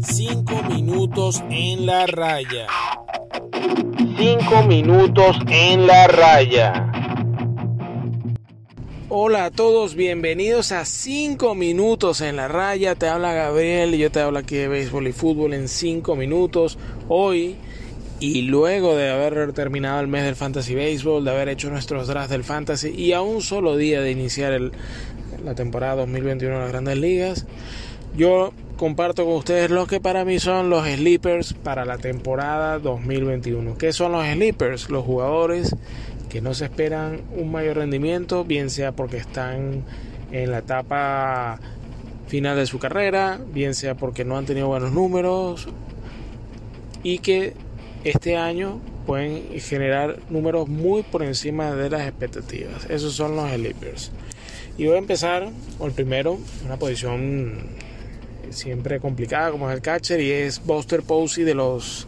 Cinco minutos en la raya. Cinco minutos en la raya. Hola a todos, bienvenidos a 5 minutos en la raya. Te habla Gabriel y yo te hablo aquí de béisbol y fútbol en 5 minutos. Hoy y luego de haber terminado el mes del Fantasy Baseball, de haber hecho nuestros drafts del Fantasy y a un solo día de iniciar la temporada 2021 de las Grandes Ligas, yo comparto con ustedes lo que para mí son los sleepers para la temporada 2021. ¿Qué son los sleepers? Los jugadores que no se esperan un mayor rendimiento, bien sea porque están en la etapa final de su carrera, bien sea porque no han tenido buenos números y que este año pueden generar números muy por encima de las expectativas. Esos son los sleepers. Y voy a empezar con el primero, una posición siempre complicada como es el catcher y es Buster Posey de los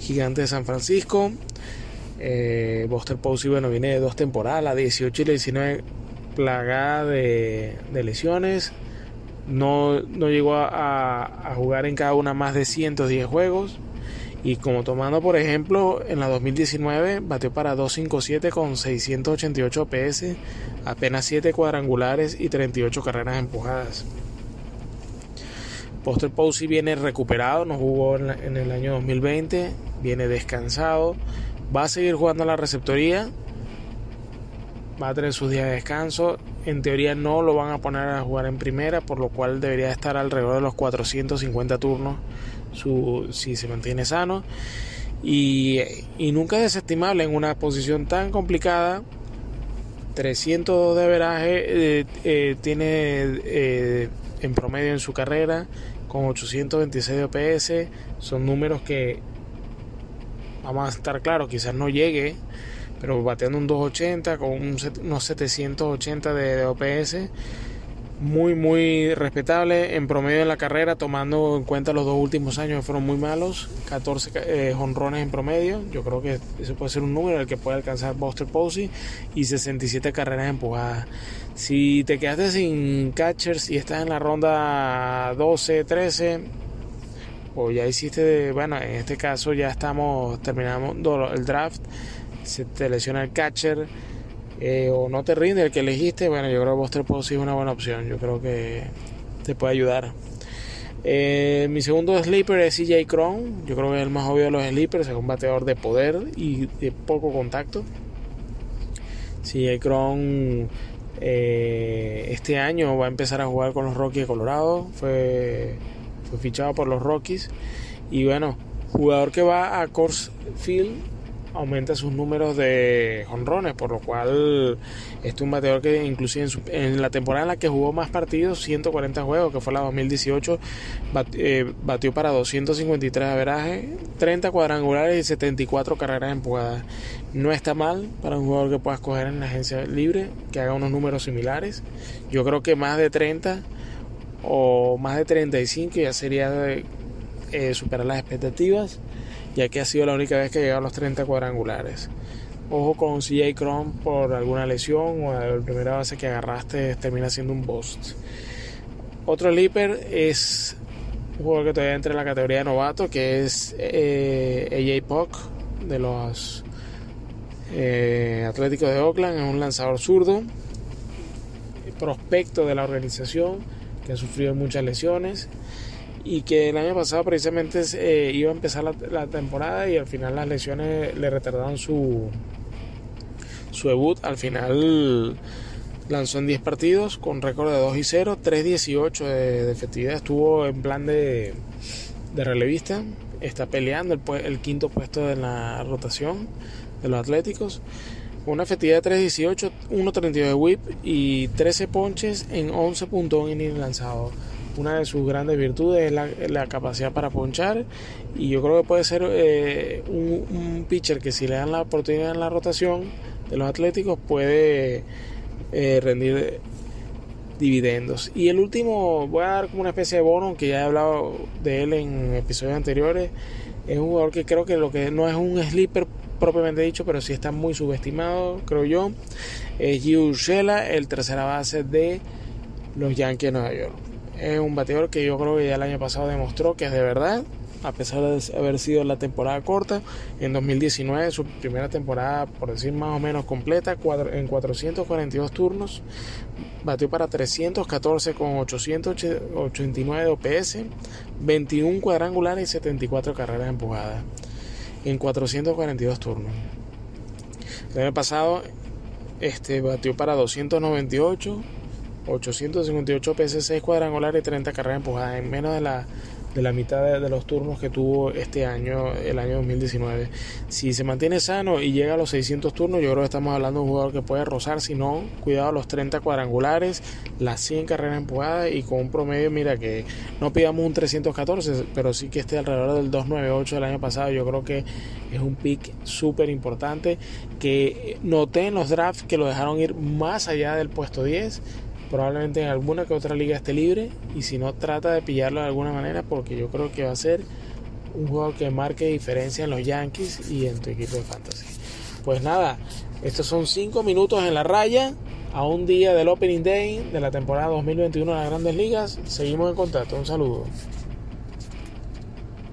Gigantes de San Francisco. Eh, Buster Posey, bueno, viene de dos temporadas, la 18 y la 19 plagada de, lesiones. No, no llegó a, a, jugar en cada una más de 110 juegos. Y como tomando por ejemplo, en la 2019 batió para 257 con 688 PS, apenas 7 cuadrangulares y 38 carreras empujadas. Poster Posey viene recuperado, no jugó en, el año 2020, viene descansado, va a seguir jugando a la receptoría, va a tener sus días de descanso. En teoría no lo van a poner a jugar en primera, por lo cual debería estar alrededor de los 450 turnos si se mantiene sano. Y, nunca es desestimable en una posición tan complicada. 302 de averaje eh, eh, tiene eh, en promedio en su carrera con 826 de OPS. Son números que, vamos a estar claros, quizás no llegue, pero bateando un 280 con unos 780 de OPS muy muy respetable en promedio en la carrera tomando en cuenta los dos últimos años que fueron muy malos 14 eh, jonrones en promedio. Yo creo que eso puede ser un número el que puede alcanzar Buster Posey y 67 carreras empujadas. Si te quedaste sin catchers y estás en la ronda 12 13 o ya hiciste bueno en este caso ya estamos terminando el draft se te lesiona el catcher eh, o no te rinde el que elegiste, bueno, yo creo que Buster Posey es una buena opción. Yo creo que te puede ayudar. Eh, mi segundo sleeper es CJ Cron. Yo creo que es el más obvio de los sleepers. Es un bateador de poder y de poco contacto. CJ Cron eh, este año va a empezar a jugar con los Rockies de Colorado. Fue, fue fichado por los Rockies. Y bueno, jugador que va a Coors Field aumenta sus números de jonrones, por lo cual este es un bateador que inclusive en, la temporada en la que jugó más partidos, 140 juegos, que fue la 2018, eh, batió para 253 averaje, 30 cuadrangulares y 74 carreras empujadas. No está mal para un jugador que puedas coger en la agencia libre, que haga unos números similares. Yo creo que más de 30 o más de 35 ya sería eh, superar las expectativas ya que ha sido la única vez que ha llegado a los 30 cuadrangulares. Ojo con CJ Cron por alguna lesión o la primera base que agarraste termina siendo un bust. Otro leaper es un jugador que todavía entra en la categoría de novato, que es eh, AJ Puck de los eh, Atléticos de Oakland, es un lanzador zurdo, prospecto de la organización que ha sufrido muchas lesiones y que el año pasado precisamente eh, iba a empezar la, temporada y al final las lesiones le retardaron su, su debut. Al final lanzó en 10 partidos con récord de 2 y 0, 3-18 de, efectividad. Estuvo en plan de, de relevista. Está peleando el, el, quinto puesto en la rotación de los Atléticos. Una efectividad de 3-18, 1.32 de whip y 13 ponches en 11.1 innings lanzados una de sus grandes virtudes es la, capacidad para ponchar y yo creo que puede ser eh, un, pitcher que si le dan la oportunidad en la rotación de los Atléticos puede eh, rendir dividendos. Y el último, voy a dar como una especie de bono, que ya he hablado de él en episodios anteriores, es un jugador que creo que lo que no es un sleeper propiamente dicho, pero sí está muy subestimado, creo yo. Es Giu Shela, el tercera base de los Yankees de Nueva York. Es un bateador que yo creo que ya el año pasado demostró que es de verdad, a pesar de haber sido la temporada corta. En 2019, su primera temporada, por decir más o menos completa, en 442 turnos, batió para 314 con 889 de OPS, 21 cuadrangulares y 74 carreras empujadas en 442 turnos. El año pasado este, batió para 298, 858 PS, 6 cuadrangulares y 30 carreras empujadas en menos de la de la mitad de, los turnos que tuvo este año, el año 2019. Si se mantiene sano y llega a los 600 turnos, yo creo que estamos hablando de un jugador que puede rozar, si no, cuidado, los 30 cuadrangulares, las 100 carreras empujadas y con un promedio, mira que no pidamos un 314, pero sí que esté alrededor del 298 del año pasado. Yo creo que es un pick súper importante que noté en los drafts que lo dejaron ir más allá del puesto 10 probablemente en alguna que otra liga esté libre y si no trata de pillarlo de alguna manera porque yo creo que va a ser un juego que marque diferencia en los Yankees y en tu equipo de fantasy. Pues nada, estos son 5 minutos en la raya a un día del Opening Day de la temporada 2021 de las Grandes Ligas. Seguimos en contacto. Un saludo.